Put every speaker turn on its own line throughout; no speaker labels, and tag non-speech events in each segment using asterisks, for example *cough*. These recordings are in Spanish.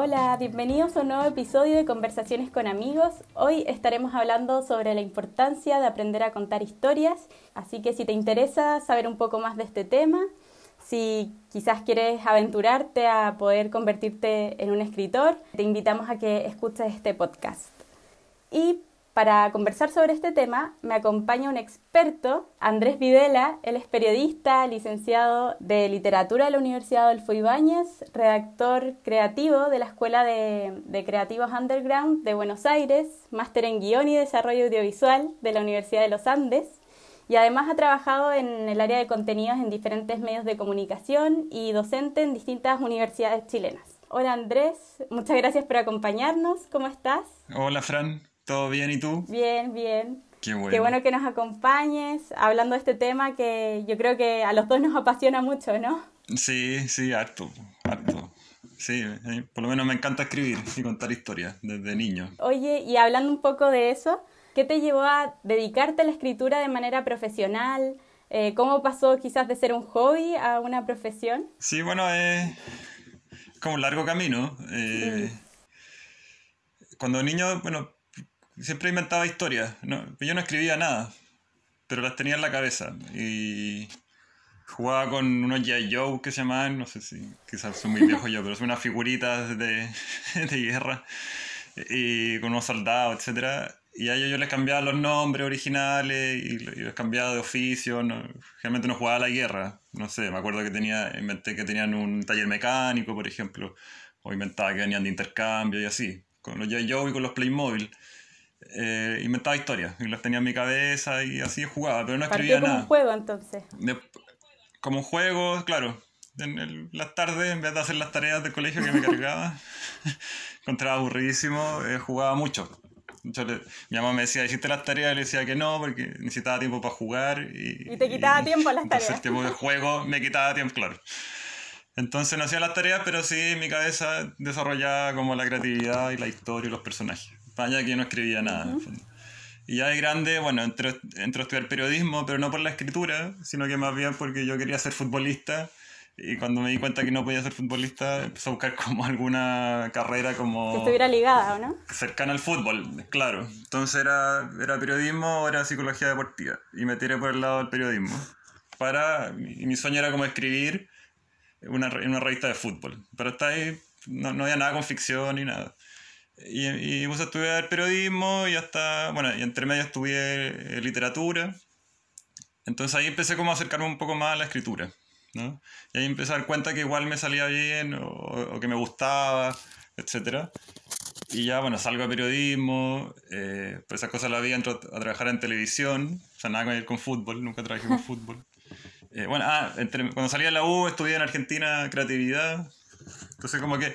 Hola, bienvenidos a un nuevo episodio de Conversaciones con amigos. Hoy estaremos hablando sobre la importancia de aprender a contar historias, así que si te interesa saber un poco más de este tema, si quizás quieres aventurarte a poder convertirte en un escritor, te invitamos a que escuches este podcast. Y para conversar sobre este tema me acompaña un experto, Andrés Videla. Él es periodista, licenciado de literatura de la Universidad Adolfo Ibáñez, redactor creativo de la Escuela de, de, Creativos Underground de Buenos Aires, máster en guion y desarrollo audiovisual de la Universidad de los Andes. Y además ha trabajado en el área de contenidos en diferentes medios de comunicación y docente en distintas universidades chilenas. Hola Andrés, muchas gracias por acompañarnos. ¿Cómo estás?
Hola Fran, ¿Todo bien y tú?
Bien, bien.
Qué bueno.
Qué bueno que nos acompañes hablando de este tema que yo creo que a los dos nos apasiona mucho, ¿no?
Sí, sí, harto, harto. Sí, eh, por lo menos me encanta escribir y contar historias desde niño.
Oye, y hablando un poco de eso, ¿qué te llevó a dedicarte a la escritura de manera profesional? Eh, ¿Cómo pasó quizás de ser un hobby a una profesión?
Sí, bueno, es como un largo camino. Eh, Cuando niño, bueno, siempre inventaba historias. yo no escribía nada, pero las tenía en la cabeza. Y jugaba con unos G.I. Joe que se llamaban, no sé si quizás son muy viejos yo, pero son unas figuritas de, *laughs* de guerra. Y con unos soldados, etc. Y a ellos yo les cambiaba los nombres originales y, les cambiaba de oficio. No, generalmente no jugaba a la guerra. No sé, me acuerdo que tenía, inventé que tenían un taller mecánico, por ejemplo. O inventaba que venían de intercambio y así. Con los G.I. Joe y con los Playmobil eh, inventaba historias y las tenía en mi cabeza y así jugaba, pero no escribía
como
nada.
como un juego entonces.
como un juego, claro. En las tardes, en vez de hacer las tareas del colegio que me cargaba, *laughs* encontraba aburridísimo, eh, jugaba mucho. Yo mi mamá me decía, ¿hiciste las tareas? Y le decía que no, porque necesitaba tiempo para jugar. Y,
y te quitaba tiempo las tareas.
El tiempo de *laughs* juego me quitaba tiempo, claro. Entonces no hacía las tareas, pero sí en mi cabeza desarrollaba como la creatividad y la historia y los personajes allá que yo no escribía nada. Y ya de grande, bueno, entré, entré, a estudiar periodismo, pero no por la escritura, sino que más bien porque yo quería ser futbolista. Y cuando me di cuenta que no podía ser futbolista, empecé a buscar como alguna carrera como...
Que estuviera ligada, ¿o no?
Cercana al fútbol, claro. Entonces era, era periodismo o era psicología deportiva. Y me tiré por el lado del periodismo. Para, y mi sueño era como escribir una, una revista de fútbol. Pero hasta ahí no, no había nada con ficción ni nada. Y, y puse a estudiar periodismo y hasta, bueno, y entre medio estudié eh, literatura. Entonces ahí empecé como a acercarme un poco más a la escritura, ¿no? Y ahí empecé a dar cuenta que igual me salía bien o, o que me gustaba, etc. Y ya, bueno, salgo a periodismo, eh, pues esas cosas la vi, entro a trabajar en televisión, o sea, nada que ver con fútbol, nunca trabajé con *laughs* fútbol. Eh, bueno, ah, entre, cuando salí a la U estudié en Argentina creatividad, entonces como que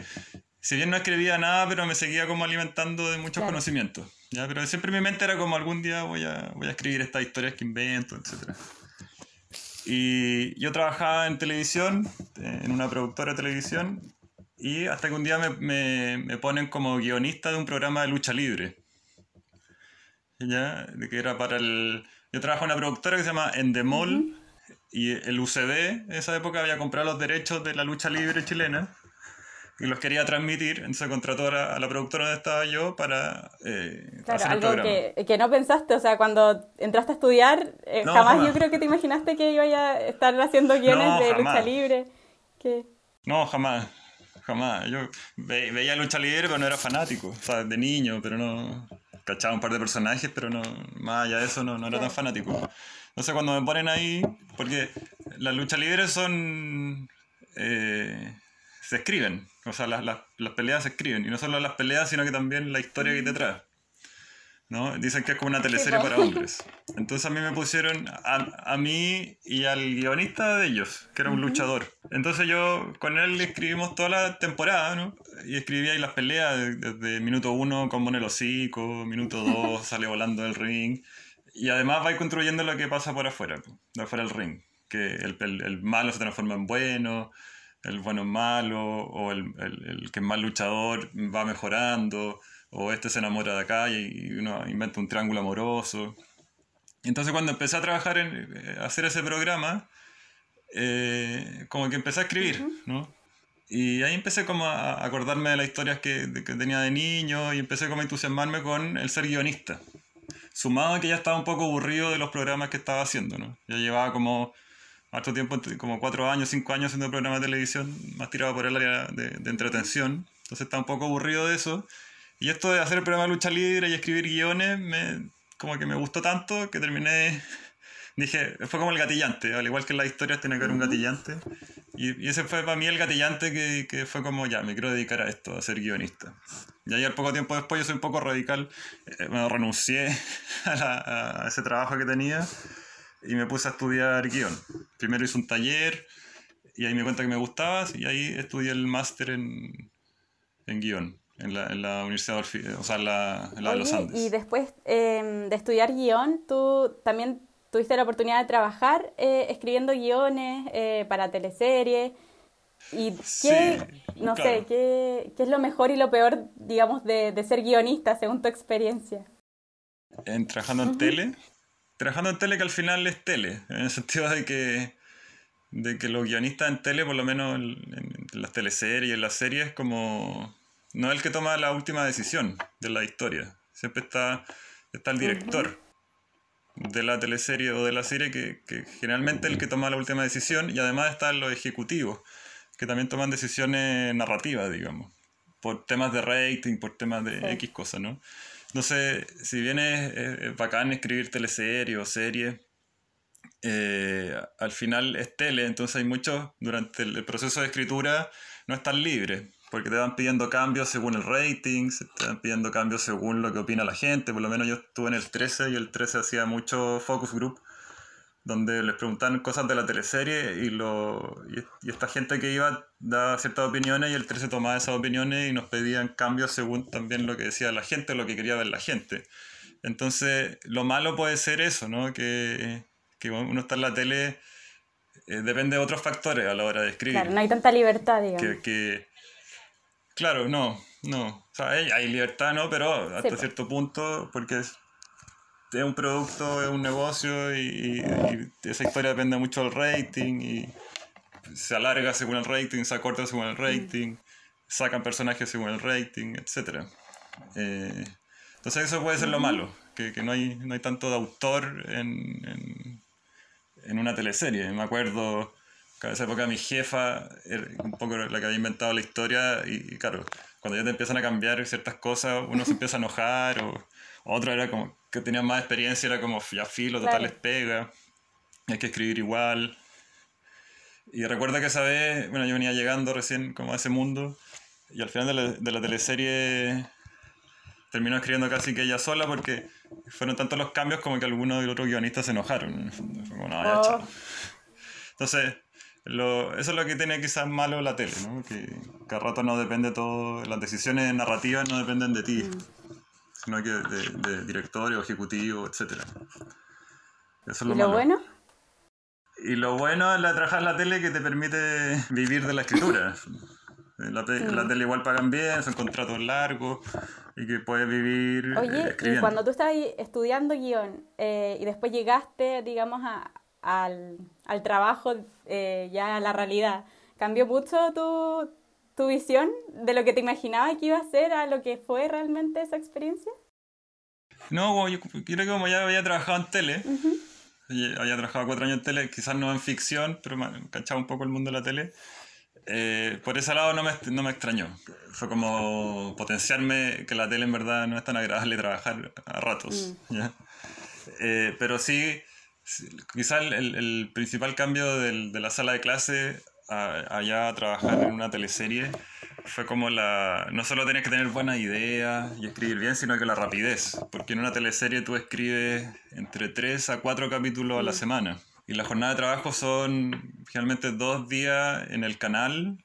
si bien no escribía nada, pero me seguía como alimentando de muchos conocimientos. ¿ya? Pero siempre en mi mente era como algún día voy a, voy a escribir estas historias que invento, etc. Y yo trabajaba en televisión, en una productora de televisión, y hasta que un día me, me, me ponen como guionista de un programa de lucha libre. ¿Ya? De que era para el... Yo trabajo en una productora que se llama Endemol, y el UCB en esa época había comprado los derechos de la lucha libre chilena y los quería transmitir, entonces contrató a la, productora donde estaba yo para
eh, claro, algo que, que, no pensaste, o sea, cuando entraste a estudiar, eh, jamás, yo creo que te imaginaste que iba a estar haciendo guiones de lucha libre. Que...
No, jamás, jamás. Yo veía lucha libre, pero no era fanático, o sea, de niño, pero no... Cachaba un par de personajes, pero no, más allá de eso no, no era tan fanático. Entonces cuando me ponen ahí, porque las luchas libres son... Eh, se escriben, o sea, las, las, las, peleas se escriben, y no solo las peleas, sino que también la historia que hay detrás. ¿no? Dicen que es como una teleserie para hombres. Entonces a mí me pusieron a, a mí y al guionista de ellos, que era un luchador. Entonces yo con él escribimos toda la temporada, ¿no? Y escribía ahí las peleas desde, minuto uno, como en el hocico, minuto *laughs* dos, sale volando del ring. Y además va construyendo lo que pasa por afuera, de afuera del ring. Que el, el, el malo se transforma en bueno, el bueno es malo, o el, el, que es más luchador va mejorando, o este se enamora de acá y uno inventa un triángulo amoroso. Entonces cuando empecé a trabajar en eh, hacer ese programa, eh, como que empecé a escribir, ¿no? Y ahí empecé como a acordarme de las historias que, que tenía de niño y empecé como a entusiasmarme con el ser guionista. Sumado a que ya estaba un poco aburrido de los programas que estaba haciendo, ¿no? Ya llevaba como harto tiempo, como cuatro años, cinco años haciendo programas de televisión, más tirado por el área de, de entretención. Entonces estaba un poco aburrido de eso. Y esto de hacer el programa de lucha libre y escribir guiones, me, como que me gustó tanto que terminé *laughs* dije, fue como el gatillante, al igual que en las historias tiene que haber un gatillante. Y, ese fue para mí el gatillante que, que, fue como, ya, me quiero dedicar a esto, a ser guionista. Y al poco tiempo después yo soy un poco radical, eh, me renuncié *laughs* a, ese trabajo que tenía y me puse a estudiar guion. Primero hice un taller y ahí me cuenta que me gustaba y ahí estudié el máster en, en guion. En la, en la, Universidad de, o sea, en la, en la de los Andes.
Y después eh, de estudiar guion, tú también tuviste la oportunidad de trabajar eh, escribiendo guiones eh, para teleseries. ¿Y qué, no sé, qué, qué, es lo mejor y lo peor, digamos, de, de ser guionista según tu experiencia?
En, trabajando en tele. Trabajando en tele que al final es tele, en el sentido de que, de que los guionistas en tele, por lo menos en, las teleseries, en las series, como no es el que toma la última decisión de la historia. Siempre está, está el director de la teleserie o de la serie que, que generalmente es el que toma la última decisión y además están los ejecutivos que también toman decisiones narrativas, digamos, por temas de rating, por temas de X cosas, ¿no? Entonces, si bien es, bacán escribir teleseries o series, eh, al final es tele, entonces hay muchos, durante el proceso de escritura no están libres porque te van pidiendo cambios según el rating, te van pidiendo cambios según lo que opina la gente. Por lo menos yo estuve en el 13 y el 13 hacía mucho focus group, donde les preguntaban cosas de la teleserie y, lo, y, esta gente que iba daba ciertas opiniones y el 13 tomaba esas opiniones y nos pedían cambios según también lo que decía la gente, lo que quería ver la gente. Entonces, lo malo puede ser eso, ¿no? Que, que uno está en la tele, eh, depende de otros factores a la hora de escribir.
Claro, no hay tanta libertad, digamos.
Que, que, Claro, no, no. O sea, hay, libertad, ¿no? Pero hasta cierto punto, porque es, es, un producto, es un negocio y, esa historia depende mucho del rating y se alarga según el rating, se acorta según el rating, sacan personajes según el rating, etc. Eh, entonces eso puede ser lo malo, que, que, no, hay, no hay tanto de autor en, en, en una teleserie. Me acuerdo en esa época mi jefa un poco la que había inventado la historia y, claro, cuando ya te empiezan a cambiar ciertas cosas, uno se empieza a enojar o, otro era como que tenía más experiencia, era como ya filo, total les pega, hay que escribir igual. Y recuerdo que esa vez, bueno, yo venía llegando recién como a ese mundo y al final de la, de la teleserie terminó escribiendo casi que ella sola porque fueron tantos los cambios como que algunos de los otros guionistas se enojaron. Como, no, oh. Entonces, lo, eso es lo que tiene quizás malo la tele, ¿no? Que cada rato no depende todo, las decisiones narrativas no dependen de ti, mm. Sino que de, de directorio, ejecutivo, etc.
Eso es lo ¿Y lo bueno?
Y lo bueno es la trabajar en la tele que te permite vivir de la escritura. La, la, tele igual pagan bien, son contratos largos y que puedes vivir.
Oye, y cuando tú estabas estudiando guion eh, y después llegaste, digamos, a, al, al trabajo, eh, ya a la realidad. ¿Cambió mucho tu, tu visión de lo que te imaginabas que iba a ser a lo que fue realmente esa experiencia?
No, yo creo que como ya había trabajado en tele, había trabajado cuatro años en tele, quizás no en ficción, pero me cachaba un poco el mundo de la tele. Eh, por ese lado no me, no me extrañó. Fue como potenciarme que la tele en verdad no es tan agradable trabajar a ratos. Mm. Eh, pero sí, Quizá el, el, principal cambio del, de la sala de clase a, allá a trabajar en una teleserie fue como la... No solo tenías que tener buenas ideas y escribir bien, sino que la rapidez. Porque en una teleserie tú escribes entre 3 a 4 capítulos a la mm. semana. Y la jornada de trabajo son generalmente dos días en el canal,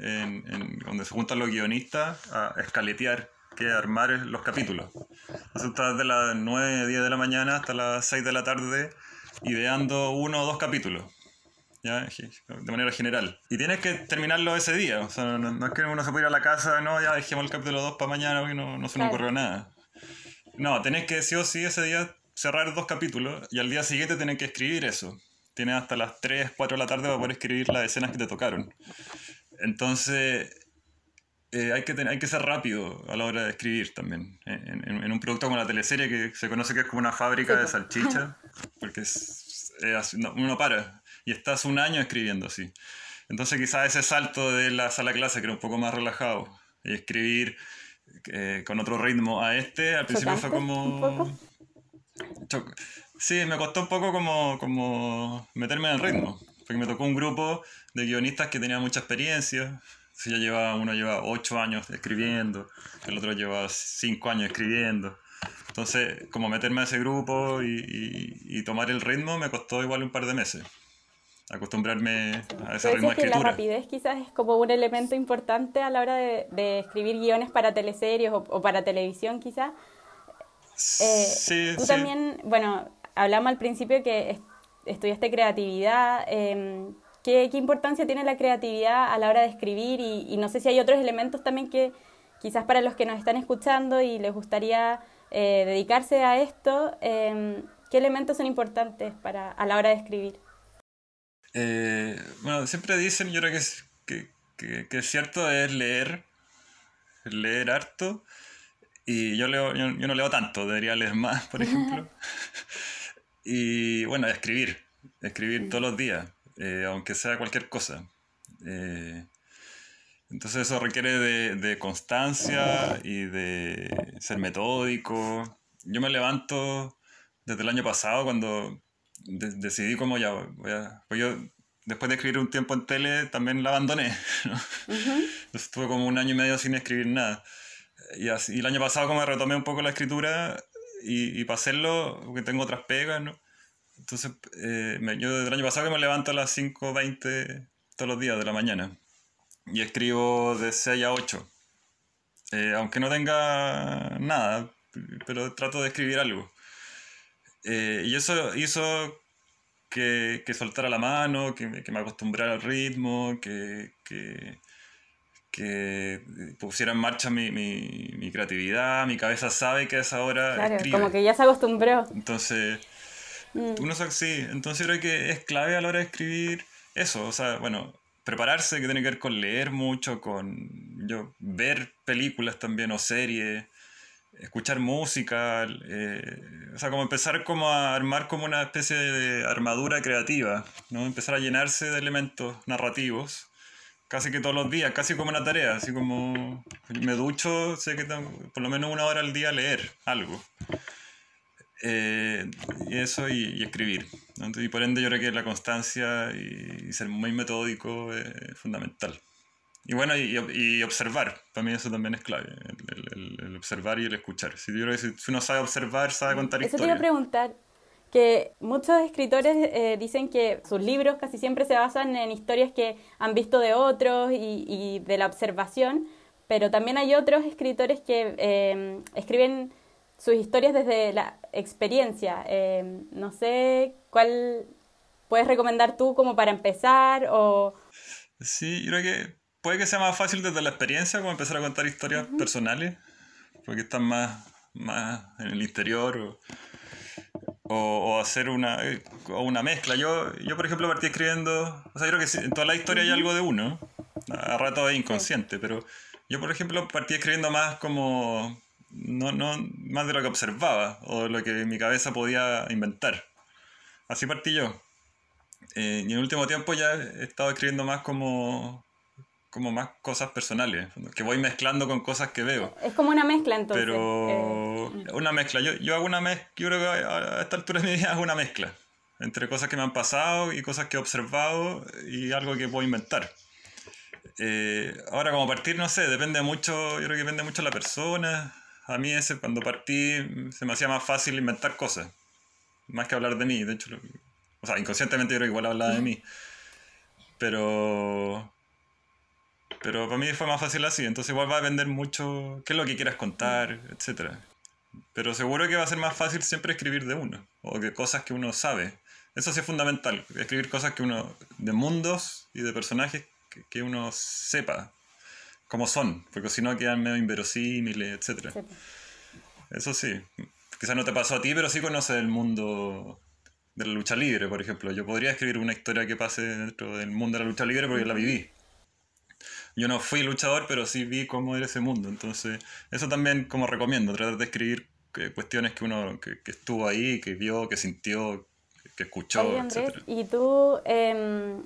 en, en, donde se juntan los guionistas a escaletear, que armar los capítulos. Entonces estás de las 9, 10 de la mañana hasta las 6 de la tarde ideando uno o dos capítulos. ¿Ya? de manera general. Y tienes que terminarlo ese día. O sea, no, es que uno se pueda ir a la casa, no, ya dejemos el capítulo 2 para mañana porque no, no se me ocurrió nada. No, tenés que sí o sí ese día cerrar dos capítulos y al día siguiente tenés que escribir eso. Tienes hasta las 3, 4 de la tarde para poder escribir las escenas que te tocaron. Entonces, eh, hay, que hay que ser rápido a la hora de escribir también. En, un producto como la teleserie, que se conoce que es como una fábrica de salchicha, *laughs* porque es, uno para y estás un año escribiendo así. Entonces quizás ese salto de la sala clase, que era un poco más relajado, y escribir eh, con otro ritmo a este, al principio fue como... Sí, me costó un poco como, como meterme en el ritmo, porque me tocó un grupo de guionistas que tenía mucha experiencia, si ya lleva, uno lleva ocho años escribiendo, el otro lleva cinco años escribiendo. Entonces, como meterme a ese grupo y, tomar el ritmo me costó igual un par de meses. Acostumbrarme a ese ritmo de escritura.
Que la rapidez quizás es como un elemento importante a la hora de, escribir guiones para teleseries o, para televisión quizás. Eh, sí, tú también, bueno, hablamos al principio que estudiaste creatividad. Eh, ¿Qué, importancia tiene la creatividad a la hora de escribir? Y, no sé si hay otros elementos también que quizás para los que nos están escuchando y les gustaría eh, dedicarse a esto, em, ¿qué elementos son importantes para, a la hora de escribir?
Eh, bueno, siempre dicen, yo creo que es, que, es cierto, es leer, leer harto. Y yo, leo, yo, no leo tanto, debería leer más, por ejemplo. *laughs* y bueno, escribir, escribir todos los días. Eh, aunque sea cualquier cosa. Eh, entonces eso requiere de, constancia y de ser metódico. Yo me levanto desde el año pasado cuando decidí como ya voy a... Pues yo después de escribir un tiempo en tele también la abandoné. *laughs* estuve como un año y medio sin escribir nada. Y, así, el año pasado como retomé un poco la escritura y, y para hacerlo, porque tengo otras pegas, ¿no? Entonces, eh, yo desde el año pasado que me levanto a las 5.20 todos los días de la mañana y escribo de 6 a 8. Eh, aunque no tenga nada, pero trato de escribir algo. Eh, y eso hizo que, que, soltara la mano, que, que me acostumbrara al ritmo, que, que, pusiera en marcha mi, mi, mi, creatividad, mi cabeza sabe que a esa hora
claro, como que ya se acostumbró.
Entonces Mm. Uno sí, entonces creo que es clave a la hora de escribir eso, o sea, bueno, prepararse que tiene que ver con leer mucho, con yo ver películas también o series, escuchar música, eh, o sea, como empezar como a armar como una especie de armadura creativa, ¿no? Empezar a llenarse de elementos narrativos casi que todos los días, casi como una tarea, así como me ducho, sé que tengo por lo menos una hora al día leer algo. Eh, y eso y, escribir. Y por ende yo creo que la constancia y, ser muy metódico es fundamental. Y bueno, y, observar, para mí eso también es clave, el, observar y el escuchar. Si, yo si uno sabe observar, sabe contar
historias.
Eso
te iba a preguntar, que muchos escritores eh, dicen que sus libros casi siempre se basan en historias que han visto de otros y, y de la observación, pero también hay otros escritores que eh, escriben sus historias desde la experiencia. Eh, no sé cuál puedes recomendar tú como para empezar o...
Sí, creo que puede que sea más fácil desde la experiencia como empezar a contar historias personales, porque están más, más en el interior o, o, hacer una, o una mezcla. Yo, yo, por ejemplo, partí escribiendo, o sea, yo creo que en toda la historia hay algo de uno, a rato es inconsciente, pero yo, por ejemplo, partí escribiendo más como no, no, más de lo que observaba o de lo que mi cabeza podía inventar. Así partí yo. Eh, y en el último tiempo ya he estado escribiendo más como, como más cosas personales, que voy mezclando con cosas que veo.
Es como una mezcla entonces.
Pero eh, una mezcla. Yo, yo hago una mezcla, yo creo que a esta altura de mi vida hago una mezcla entre cosas que me han pasado y cosas que he observado y algo que puedo inventar. Eh, ahora, como partir, no sé, depende mucho, yo creo que depende mucho de la persona, a mí ese, cuando partí se me hacía más fácil inventar cosas, más que hablar de mí, de hecho, o sea, inconscientemente yo creo que igual hablaba de mí, pero, pero para mí fue más fácil así, entonces igual va a depender mucho qué es lo que quieras contar, etc. Pero seguro que va a ser más fácil siempre escribir de uno, o de cosas que uno sabe. Eso sí es fundamental, escribir cosas que uno, de mundos y de personajes que, que uno sepa, como son, porque si no quedan medio inverosímiles, etc. Eso sí, quizás no te pasó a ti, pero sí conoces el mundo de la lucha libre, por ejemplo. Yo podría escribir una historia que pase dentro del mundo de la lucha libre porque la viví. Yo no fui luchador, pero sí vi cómo era ese mundo. Entonces, eso también como recomiendo, tratar de escribir eh, cuestiones que uno que, estuvo ahí, que vio, que sintió, que escuchó,
Andrés, Y tú, em,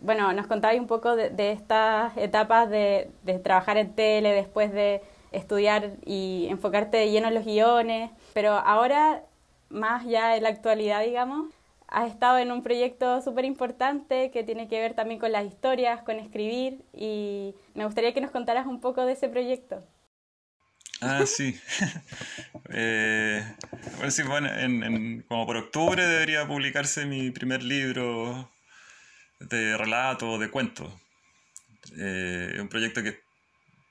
bueno, nos contabas un poco de, estas etapas de, de, trabajar en tele, después de estudiar y enfocarte de lleno en los guiones, pero ahora, más ya en la actualidad, digamos, has estado en un proyecto súper importante que tiene que ver también con las historias, con escribir, y me gustaría que nos contaras un poco de ese proyecto.
Ah, sí. *laughs* eh, bueno, sí, bueno, en, como por octubre debería publicarse mi primer libro de relato, de cuentos. Eh, un proyecto que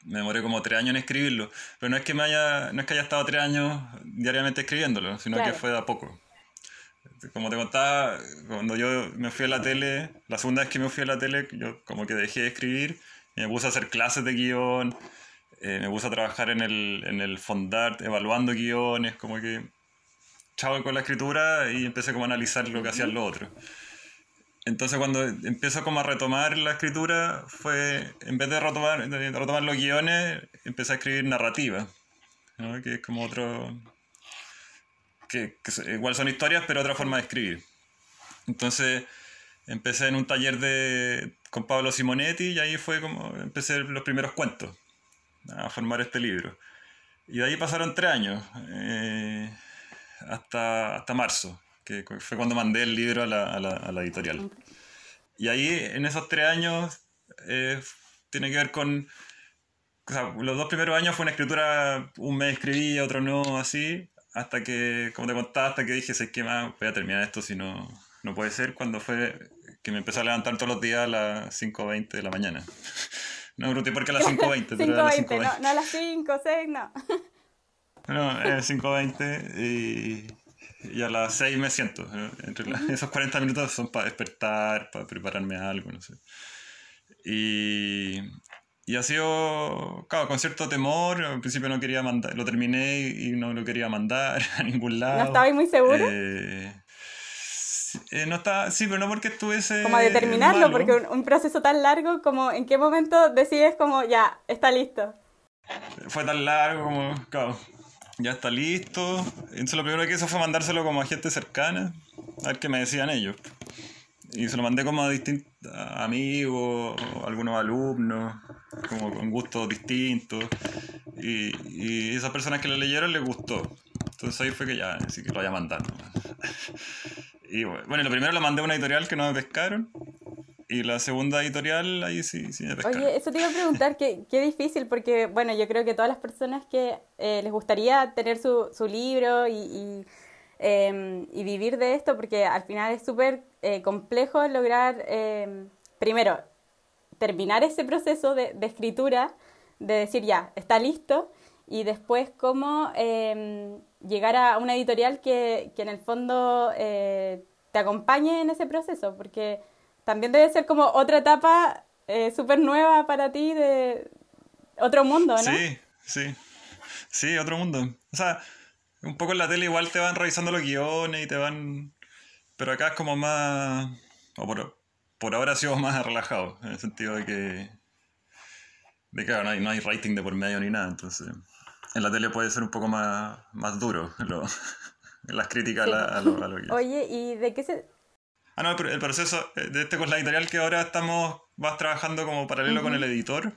me demoré como tres años en escribirlo, pero no es que me haya, no es que haya estado tres años diariamente escribiéndolo, sino que fue de a poco. Como te contaba, cuando yo me fui a la tele, la segunda vez que me fui a la tele, yo como que dejé de escribir me puse a hacer clases de guion, eh, me puse a trabajar en el, en el Fondart, evaluando guiones, como que chavo con la escritura y empecé como a analizar lo que hacían los otros. Entonces cuando empiezo como a retomar la escritura, fue, en vez de retomar, retomar los guiones, empecé a escribir narrativa, que es como otro... Que, que, igual son historias, pero otra forma de escribir. Entonces empecé en un taller de, con Pablo Simonetti y ahí fue como empecé los primeros cuentos a formar este libro. Y de ahí pasaron tres años, eh, hasta, hasta marzo que fue cuando mandé el libro a la, a la, a la editorial. Y ahí, en esos tres años, eh, tiene que ver con... O sea, los dos primeros años fue una escritura, un mes escribía, otro no, así, hasta que, como te contaba, hasta que dije, sé que más voy a terminar esto, si no, no puede ser, cuando fue que me empecé a levantar todos los días a las 5.20 de la mañana. *laughs* no me pregunté por qué a las 5.20,
pero a las 5.20. No, no a las 5, 6, no. *laughs*
No, eh, 5.20 y y a las 6 me siento. Entre esos 40 minutos son para despertar, para prepararme algo, no sé. Y, y ha sido, claro, con cierto temor. Al principio no quería mandar, lo terminé y no lo quería mandar *laughs* a ningún lado.
¿No estabais muy seguro?
Eh, eh, no estaba, sí, pero no porque estuviese.
Como a determinarlo, porque un, un, proceso tan largo, como en qué momento decides, como ya, está listo.
Fue tan largo como, claro, ya está listo. Entonces lo primero que hice fue mandárselo como a gente cercana, a ver qué me decían ellos. Y se lo mandé como a distintos amigos, algunos alumnos, como con gustos distintos. Y, y esas personas que lo leyeron les gustó. Entonces ahí fue que ya, así que lo voy a mandar. *laughs* Y bueno, lo primero lo mandé a una editorial que no me pescaron. Y la segunda editorial, ahí sí, sí me pescaron.
Oye, eso te iba a preguntar, qué, qué difícil, porque bueno, yo creo que todas las personas que eh, les gustaría tener su, su libro y, y, em, y, vivir de esto, porque al final es súper eh, complejo lograr, em, primero, terminar ese proceso de, de, escritura, de decir ya, está listo, y después cómo em, llegar a una editorial que, que en el fondo eh, te acompañe en ese proceso, porque también debe ser como otra etapa eh, súper nueva para ti de otro mundo, ¿no?
Sí, sí. Sí, otro mundo. O sea, un poco en la tele igual te van revisando los guiones y te van... Pero acá es como más... O por, por ahora ha sido más relajado, en el sentido de que... De que no hay, no hay rating de por medio ni nada, entonces... En la tele puede ser un poco más, más duro lo, *laughs* las críticas a, lo, a lo
Oye, ¿y de qué se,
Ah, no, el proceso eh, de este con la editorial que ahora estamos, vas trabajando como paralelo con el editor.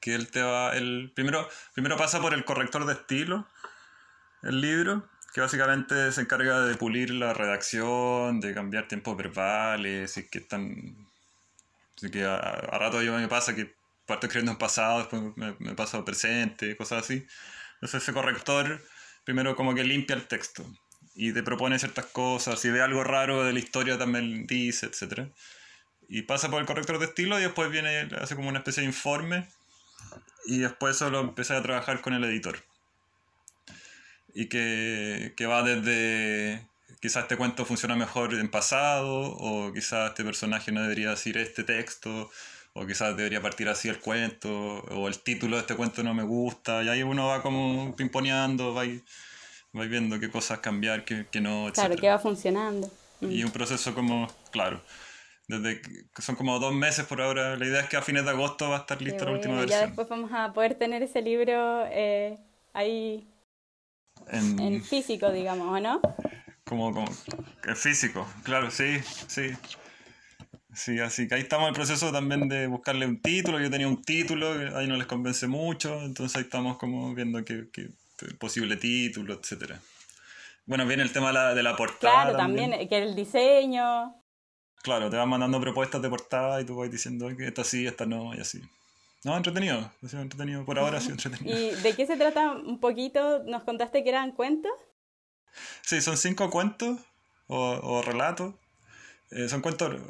Que él te va, el primero, primero pasa por el corrector de estilo, el libro, que básicamente se encarga de pulir la redacción, de cambiar tiempos verbales, y que están... Así que a, rato yo me pasa que parto escribiendo en pasado, después me, me paso presente, cosas así. Entonces ese corrector primero como que limpia el texto y te propone ciertas cosas, si ve algo raro de la historia también dice, etc. Y pasa por el corrector de estilo y después viene, hace como una especie de informe y después solo empecé a trabajar con el editor. Y que, que va desde quizás este cuento funciona mejor en pasado, o quizás este personaje no debería decir este texto, o quizás debería partir así el cuento, o el título de este cuento no me gusta, y ahí uno va como pimponeando, va y vais viendo qué cosas cambiar, qué, qué no, etc.
Claro, qué va funcionando.
Y un proceso como, claro. desde que son como dos meses por ahora. La idea es que a fines de agosto va a estar lista la última versión.
Ya después vamos a poder tener ese libro eh, ahí en, físico, digamos, ¿o no?
Como, como en físico, claro, sí, sí. Sí, así que ahí estamos en el proceso también de buscarle un título. Yo tenía un título, ahí no les convence mucho, entonces ahí estamos como viendo qué, posible título, etcétera. Bueno, viene el tema de la, de la portada.
Claro, también. que el diseño.
Claro, te van mandando propuestas de portada y tú vas diciendo que esta sí, esta no, y así. No, entretenido, ha sido entretenido, por ahora ha sido *laughs* entretenido.
¿Y de qué se trata un poquito? ¿Nos contaste que eran cuentos?
Sí, son cinco cuentos o, relatos. Eh, son cuentos,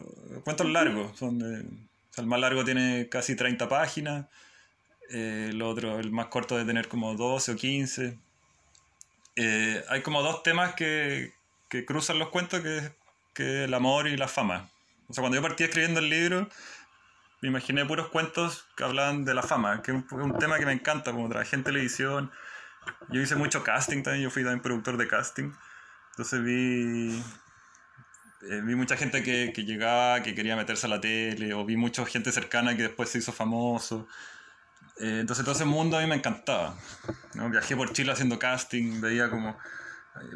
cuentos largos, son el más largo tiene casi 30 páginas, eh, el otro, el más corto, de tener como 12 o 15. Eh, hay como dos temas que, que cruzan los cuentos, que es que el amor y la fama. O sea, cuando yo partí escribiendo el libro, me imaginé puros cuentos que hablaban de la fama, que es un, tema que me encanta, como trabajé en televisión. Yo hice mucho casting también, yo fui también productor de casting. Entonces vi, eh, vi mucha gente que, que, llegaba, que quería meterse a la tele, o vi mucha gente cercana que después se hizo famoso. Eh, entonces todo ese mundo a mí me encantaba. Viajé por Chile haciendo casting, veía como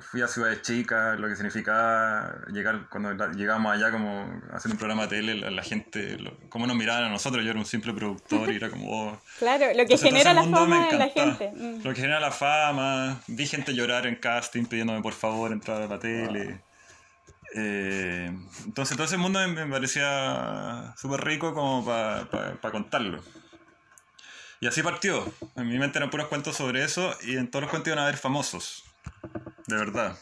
fui a ciudades chicas, lo que significaba llegar, cuando llegamos allá como hacer un programa de tele, la, gente, cómo nos miraban a nosotros, yo era un simple productor y era como... Oh. *laughs*
Claro, lo que genera la fama en la gente. Mm.
Lo que genera la fama, vi gente llorar en casting pidiéndome por favor entrar a la tele. Eh, entonces todo ese mundo me, parecía súper rico como para contarlo. Y así partió. En mi mente eran puros cuentos sobre eso y en todos los cuentos iban a haber famosos de verdad.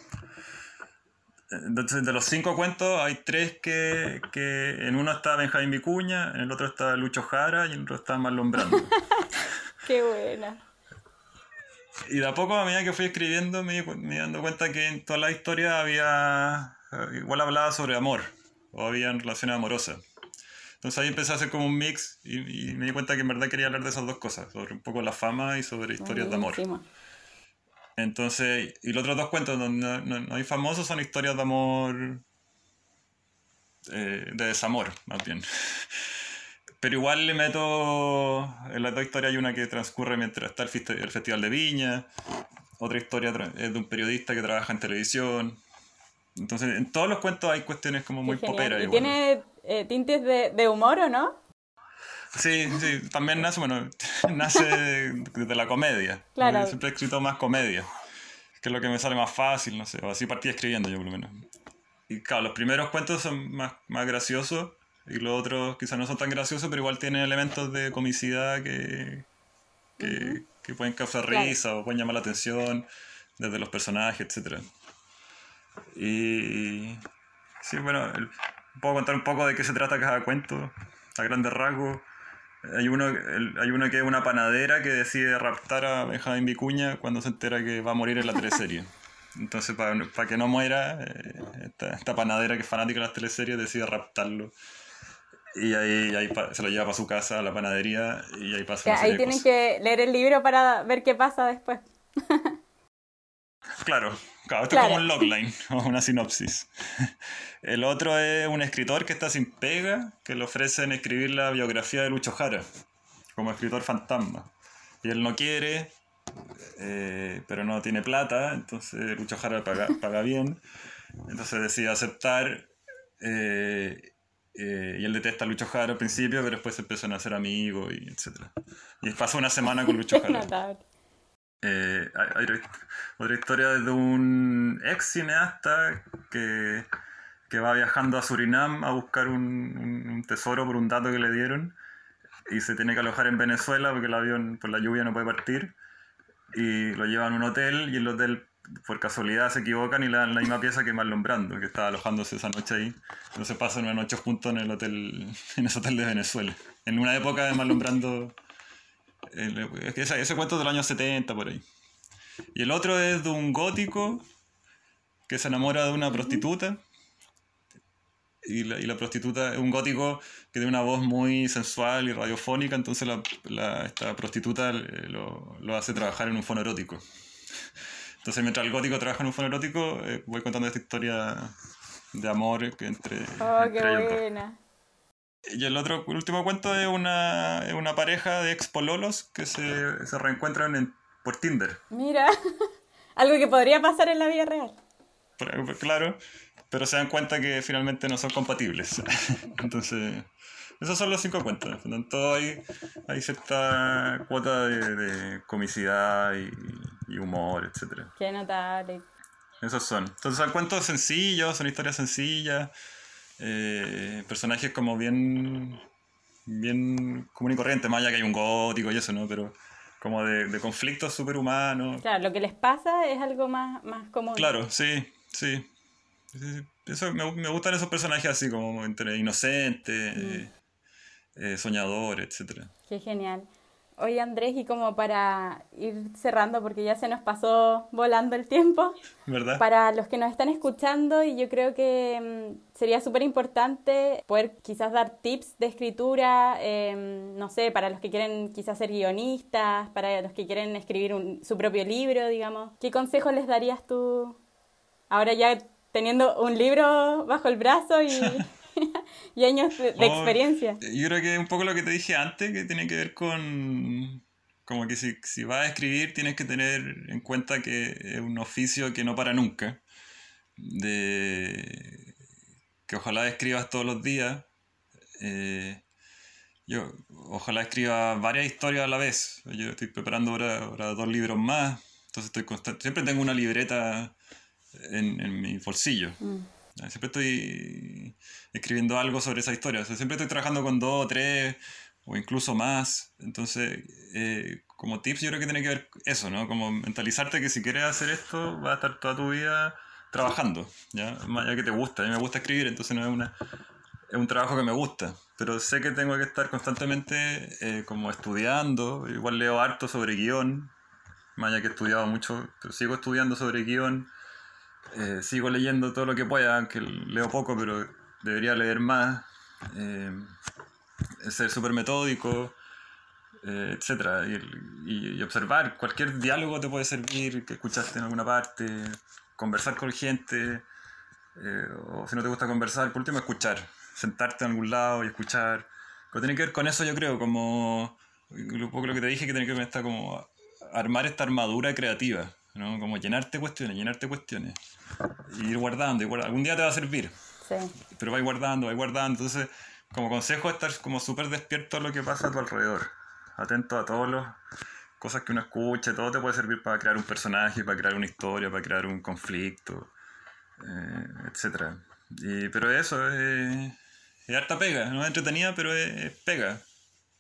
Entonces, de los cinco cuentos, hay tres que, en uno está Benjamín Vicuña, en el otro está Lucho Jara y en el otro está Marlon Brando. *laughs*
Qué buena.
Y de a poco, a medida que fui escribiendo, me, me dando cuenta que en toda la historia había. Igual hablaba sobre amor, o había relaciones amorosas. Entonces ahí empecé a hacer como un mix y, me di cuenta que en verdad quería hablar de esas dos cosas, sobre un poco la fama y sobre historias de amor. Entonces, y los otros dos cuentos donde no, hay famosos son historias de amor, eh, de desamor, más bien. *laughs* Pero igual le meto, en las dos historias hay una que transcurre mientras está el, Festival de Viña, otra historia es de un periodista que trabaja en televisión. Entonces, en todos los cuentos hay cuestiones como muy poperas.
¿Y tiene eh, tintes de, de humor o no?
Sí, sí, también nace, bueno, *laughs* nace de, la comedia. Claro. siempre he escrito más comedia, que es lo que me sale más fácil, no sé, o así partí escribiendo yo por lo menos. Y claro, los primeros cuentos son más, más graciosos y los otros quizás no son tan graciosos, pero igual tienen elementos de comicidad que, que, que pueden causar risa o pueden llamar la atención desde los personajes, etc. Y sí, bueno, puedo contar un poco de qué se trata cada cuento, a grandes rasgos. Hay uno, hay uno que es una panadera que decide raptar a Benjamín Vicuña cuando se entera que va a morir en la teleserie. *laughs* Entonces, para que no muera, eh, esta, panadera que es fanática de las teleseries decide raptarlo. Y ahí, ahí se lo lleva para su casa, a la panadería, y ahí pasa
una Ahí tienen que leer el libro para ver qué pasa después. *laughs*
claro, claro, esto es como un logline, *laughs* o una sinopsis. *laughs* El otro es un escritor que está sin pega, que le ofrecen escribir la biografía de Lucho Jara, como escritor fantasma. Y él no quiere, eh, pero no tiene plata, entonces Lucho Jara paga, *laughs* paga bien. Entonces decide aceptar. Eh, eh, y él detesta a Lucho Jara al principio, pero después se empiezan a hacer amigos y etc. Y pasó una semana con Lucho Jara. Hay, otra historia de un ex cineasta que va viajando a Surinam a buscar un, tesoro por un dato que le dieron y se tiene que alojar en Venezuela porque el avión por la lluvia no puede partir y lo llevan a un hotel y el hotel por casualidad se equivocan y le dan la misma pieza que Marlon Brando que estaba alojándose esa noche ahí. Entonces pasan una noche juntos en el hotel en ese hotel de Venezuela en una época de Marlon ese, ese cuento del año 70 por ahí y el otro es de un gótico que se enamora de una prostituta y la, y la, prostituta es un gótico que tiene una voz muy sensual y radiofónica, entonces la, esta prostituta eh, lo, lo, hace trabajar en un fono erótico. Entonces mientras el gótico trabaja en un fono erótico, eh, voy contando esta historia de amor entre...
Oh, qué buena.
Y el otro, el último cuento es una, es una pareja de ex pololos que se, se reencuentran en, por Tinder.
Mira, *laughs* algo que podría pasar en la vida real.
Claro, pero se dan cuenta que finalmente no son compatibles. *laughs* Entonces, esos son los cinco cuentos. En todo hay, hay cierta cuota de, de comicidad y, y, humor, etc.
Qué notable.
Esos son. Entonces son cuentos sencillos, son historias sencillas, eh, personajes como bien, bien común y corriente, más allá que hay un gótico y eso, ¿no? Pero como de, de conflictos superhumanos.
Claro, lo que les pasa es algo más, más común.
Claro, sí, sí. Eso, me, me gustan esos personajes así, como entre inocentes, mm. eh, soñadores, etc.
Qué genial. Oye Andrés, y como para ir cerrando, porque ya se nos pasó volando el tiempo,
¿verdad?
Para los que nos están escuchando, y yo creo que mm, sería súper importante poder quizás dar tips de escritura, em, no sé, para los que quieren quizás ser guionistas, para los que quieren escribir un, su propio libro, digamos. ¿Qué consejos les darías tú ahora ya teniendo un libro bajo el brazo y... *laughs* y años de, oh, experiencia.
Yo creo que es un poco lo que te dije antes, que tiene que ver con como que si, si vas a escribir tienes que tener en cuenta que es un oficio que no para nunca, de que ojalá escribas todos los días. Eh, yo ojalá escriba varias historias a la vez. Yo estoy preparando ahora, dos libros más, entonces estoy constante, siempre tengo una libreta en, en mi bolsillo. Mm. Siempre estoy escribiendo algo sobre esa historia. siempre estoy trabajando con dos o tres o incluso más. Entonces, eh, como tips, yo creo que tiene que ver eso, ¿no? Como mentalizarte que si quieres hacer esto, vas a estar toda tu vida trabajando, ¿ya? Más allá que te gusta. A mí me gusta escribir, entonces no es una es un trabajo que me gusta, pero sé que tengo que estar constantemente eh, como estudiando, igual leo harto sobre guion, más allá que he estudiado mucho, pero sigo estudiando sobre guion, eh, sigo leyendo todo lo que pueda, aunque leo poco, pero debería leer más. Eh, ser súper metódico, eh, etc. Y, observar. Cualquier diálogo te puede servir, que escuchaste en alguna parte, conversar con gente, o si no te gusta conversar, por último escuchar. Sentarte en algún lado y escuchar. Pero tiene que ver con eso, yo creo, como un poco lo que te dije, que tiene que ver con esta, como armar esta armadura creativa. ¿No? Como llenarte cuestiones, llenarte cuestiones. Y ir guardando, y Algún día te va a servir. Sí. Pero vais guardando, vais guardando. Entonces, como consejo, estar como súper despierto a lo que pasa a tu alrededor. Atento a todas las cosas que uno escuche. Todo te puede servir para crear un personaje, para crear una historia, para crear un conflicto, eh, etc. Y, pero eso es, es harta pega. No es entretenida, pero es, pega.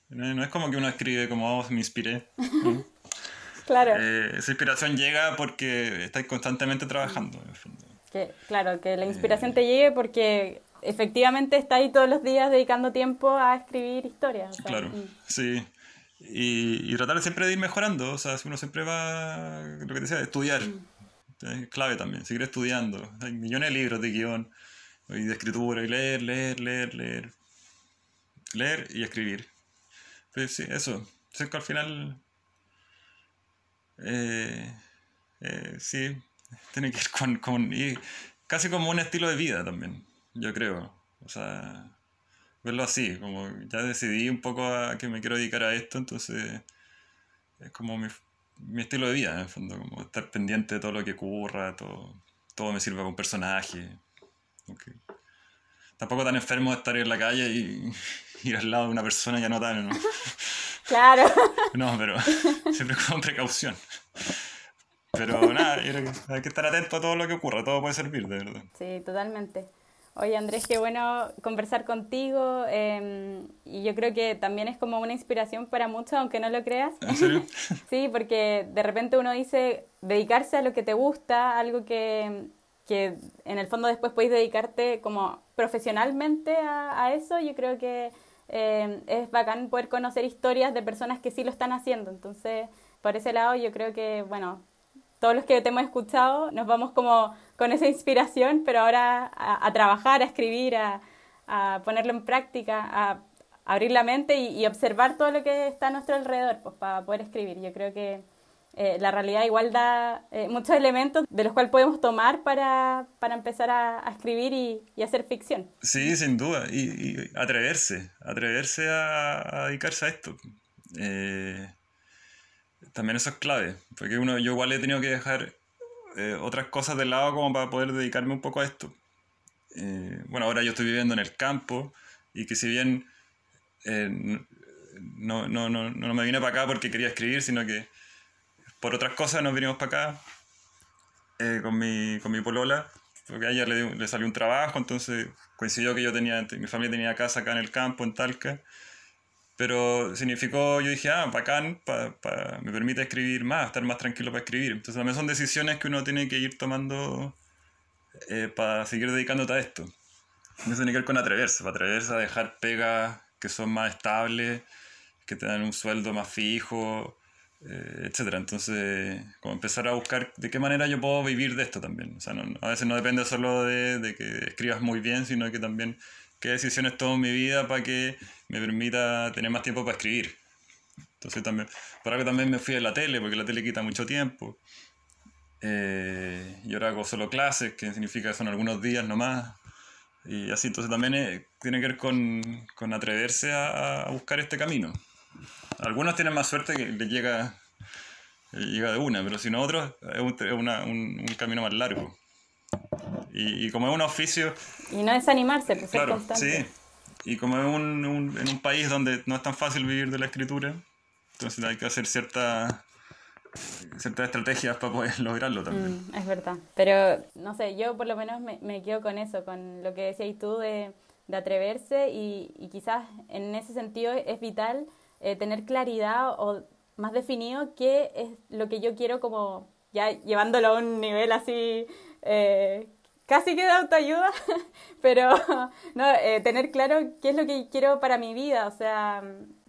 No, es como que uno escribe como, oh, me inspiré. *laughs*
Claro.
Eh, esa inspiración llega porque estás constantemente trabajando.
Que, claro, que la inspiración te llegue porque efectivamente estás ahí todos los días dedicando tiempo a escribir historias.
claro, sí. Y, y, tratar siempre de ir mejorando. O sea, uno siempre va, lo que te decía, estudiar. Es clave también, seguir estudiando. Hay millones de libros de guion y de escritura y leer, leer, leer, leer. Leer y escribir. Pues sí, eso. Es que al final eh, eh, sí, *laughs* tiene que ir con, con y casi como un estilo de vida también, yo creo. O sea, verlo así, como ya decidí un poco a que me quiero dedicar a esto, entonces es como mi, mi estilo de vida, en el fondo, como estar pendiente de todo lo que ocurra, todo, todo me sirve como personaje. Tampoco tan enfermo de estar en la calle y *laughs* ir al lado de una persona ya no tan, ¿no? *laughs*
Claro. *laughs*
No, pero siempre con precaución. Pero nada, hay que estar atento a todo lo que ocurra, todo puede servir, de verdad.
Sí, totalmente. Oye Andrés, qué bueno conversar contigo em, y yo creo que también es como una inspiración para muchos, aunque no lo creas.
¿En serio? *laughs*
sí, porque de repente uno dice dedicarse a lo que te gusta, algo que, que en el fondo después puedes dedicarte como profesionalmente a, a eso, yo creo que eh, es bacán poder conocer historias de personas que sí lo están haciendo. Entonces, por ese lado, yo creo que, bueno, todos los que te hemos escuchado nos vamos como con esa inspiración, pero ahora a, trabajar, a escribir, a, a, ponerlo en práctica, a, abrir la mente y, observar todo lo que está a nuestro alrededor pues, para poder escribir. Yo creo que eh, la realidad igual da eh, muchos elementos de los cuales podemos tomar para, para empezar a, escribir y, hacer ficción.
Sí, sin duda. Y, atreverse, atreverse a, dedicarse a esto. Eh, también eso es clave, porque uno, yo igual he tenido que dejar otras cosas de lado como para poder dedicarme un poco a esto. bueno, ahora yo estoy viviendo en el campo y que si bien no, no, no, no me vine para acá porque quería escribir, sino que por otras cosas nos vinimos para acá eh, con, mi, con mi polola, porque a ella le, le, salió un trabajo, entonces coincidió que yo tenía, mi familia tenía casa acá en el campo, en Talca, pero significó, yo dije, ah, bacán, me permite escribir más, estar más tranquilo para escribir. Entonces también son decisiones que uno tiene que ir tomando eh, para seguir dedicándote a esto. Eso tiene que ver con atreverse, para atreverse a dejar pegas que son más estables, que te dan un sueldo más fijo, etcétera. Entonces, como empezar a buscar de qué manera yo puedo vivir de esto también. O sea, a veces no depende solo de, que escribas muy bien, sino que también qué decisiones tomo en mi vida para que me permita tener más tiempo para escribir. Entonces también, por algo también me fui a la tele, porque la tele quita mucho tiempo. Eh, y ahora hago solo clases, que significa que son algunos días nomás. Y así, entonces también eh, tiene que ver con, con atreverse a buscar este camino. Algunos tienen más suerte que les llega, llega de una, pero si no otros es, un, un, camino más largo. Y, como es un oficio...
Y no desanimarse, pues claro,
Sí, y como es un, en un país donde no es tan fácil vivir de la escritura, entonces hay que hacer ciertas ciertas estrategias para poder *laughs* lograrlo también.
Mm, es verdad. Pero, no sé, yo por lo menos me, me quedo con eso, con lo que decías tú de, de atreverse y, y, quizás en ese sentido es vital eh, tener claridad o más definido qué es lo que yo quiero como ya llevándolo a un nivel así eh, casi que de autoayuda, *laughs* pero no, eh, tener claro qué es lo que quiero para mi vida, o sea,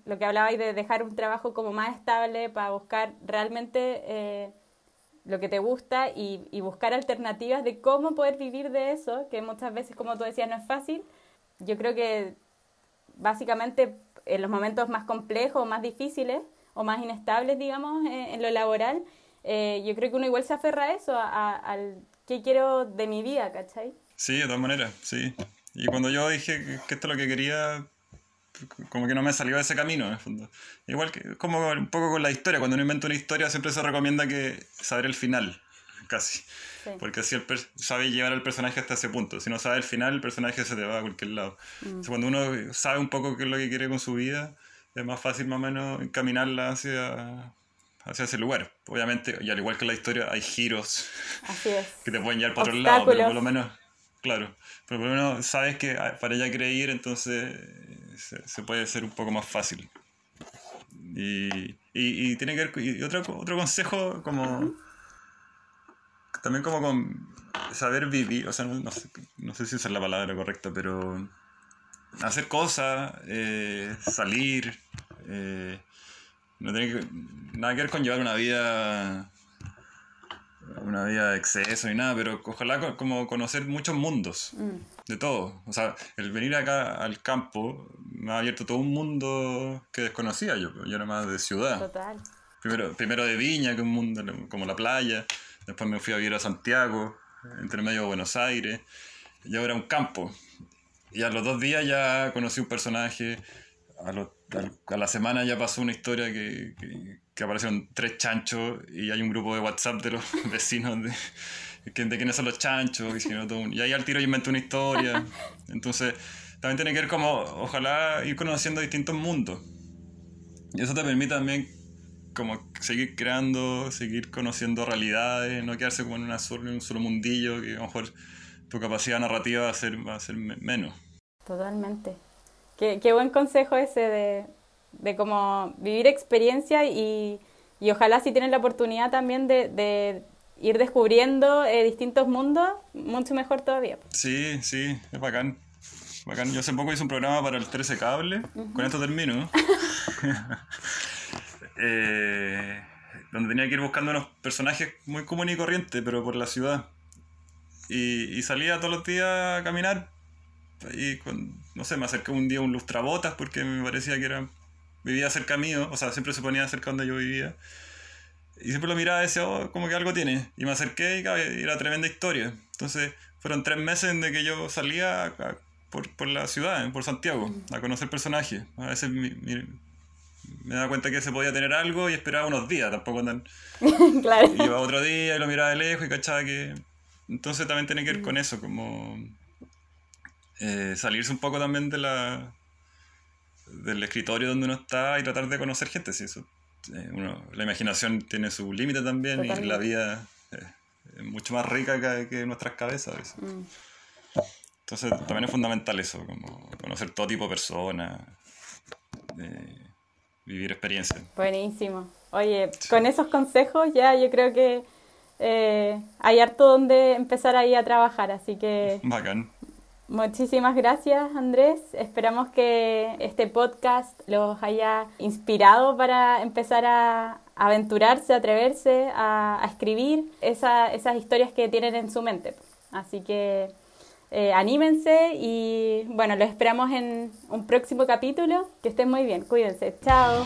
lo que hablabais de dejar un trabajo como más estable para buscar realmente lo que te gusta y, y, buscar alternativas de cómo poder vivir de eso, que muchas veces, como tú decías, no es fácil. Yo creo que básicamente en los momentos más complejos, más difíciles o más inestables, digamos, eh, en lo laboral, eh, yo creo que uno igual se aferra a eso, al qué quiero de mi vida, ¿cachai?
Sí, de todas maneras, sí. Y cuando yo dije que esto es lo que quería, como que no me salió de ese camino, en el fondo. Igual que como un poco con la historia, cuando uno inventa una historia siempre se recomienda que saber el final, casi. Porque así el sabe llevar al personaje hasta ese punto. Si no sabe el final, el personaje se te va a cualquier lado. Mm. cuando uno sabe un poco qué es lo que quiere con su vida, es más fácil más o menos encaminarla hacia, hacia ese lugar. Obviamente, y al igual que la historia, hay giros que te pueden llevar para otro lado, pero por lo menos, claro, pero por lo menos sabes que ah, para quiere ir, entonces se, puede ser un poco más fácil. Y, y, tiene que ver, y otro, otro consejo como también como con saber vivir, o sea, no, sé, no sé, si esa es la palabra correcta, pero hacer cosas, eh, salir, eh, no tiene nada que ver con llevar una vida una vida de exceso ni nada, pero ojalá como conocer muchos mundos, mm. de todo. O sea, el venir acá al campo me ha abierto todo un mundo que desconocía yo, yo era más de ciudad. Total. Primero, primero de viña, que un mundo como la playa, Después me fui a vivir a Santiago, entre medio de Buenos Aires, y ahora un campo. Y a los dos días ya conocí un personaje, a, la semana ya pasó una historia que, que, aparecieron tres chanchos y hay un grupo de WhatsApp de los *laughs* vecinos de, de quiénes son los chanchos. Y, y ahí al tiro yo inventé una historia. Entonces, también tiene que ver como, ojalá, ir conociendo distintos mundos. Y eso te permite también como seguir creando, seguir conociendo realidades, no quedarse como en, una en un solo mundillo, que a lo mejor tu capacidad narrativa va a ser, va a ser menos.
Totalmente. Qué, qué buen consejo ese de, de como vivir experiencia y, y, ojalá si tienes la oportunidad también de, de ir descubriendo eh, distintos mundos, mucho mejor todavía.
Sí, sí, es bacán. bacán. Yo hace poco hice un programa para el 13 Cable, con esto termino. *laughs* Eh, donde tenía que ir buscando unos personajes muy comunes y corrientes, pero por la ciudad. Y, salía todos los días a caminar. Y no sé, me acerqué un día a un lustrabotas porque me parecía que era vivía cerca mío, o sea, siempre se ponía cerca donde yo vivía. Y siempre lo miraba y decía, oh, como que algo tiene. Y me acerqué y era tremenda historia. Entonces, fueron tres meses en que yo salía por, por, la ciudad, por Santiago, a conocer personajes. A veces me daba cuenta que se podía tener algo y esperaba unos días, tampoco andan. *laughs* claro. Y iba otro día y lo miraba de lejos y cachaba que. Entonces también tiene que ver con eso, como. Eh, salirse un poco también de la del escritorio donde uno está y tratar de conocer gente. Sí, eso, eh, uno, la imaginación tiene su límite también y la vida es mucho más rica que, nuestras cabezas. Mm. Entonces también es fundamental eso, como conocer todo tipo de personas, vivir experiencias.
Buenísimo. Oye, con esos consejos ya yo creo que eh, hay harto donde empezar ahí a trabajar, así que... *laughs*
Bacán.
Muchísimas gracias Andrés. Esperamos que este podcast los haya inspirado para empezar a aventurarse, atreverse a, escribir esas historias que tienen en su mente. Así que eh, anímense y bueno, los esperamos en un próximo capítulo. Que estén muy bien, cuídense. Chao.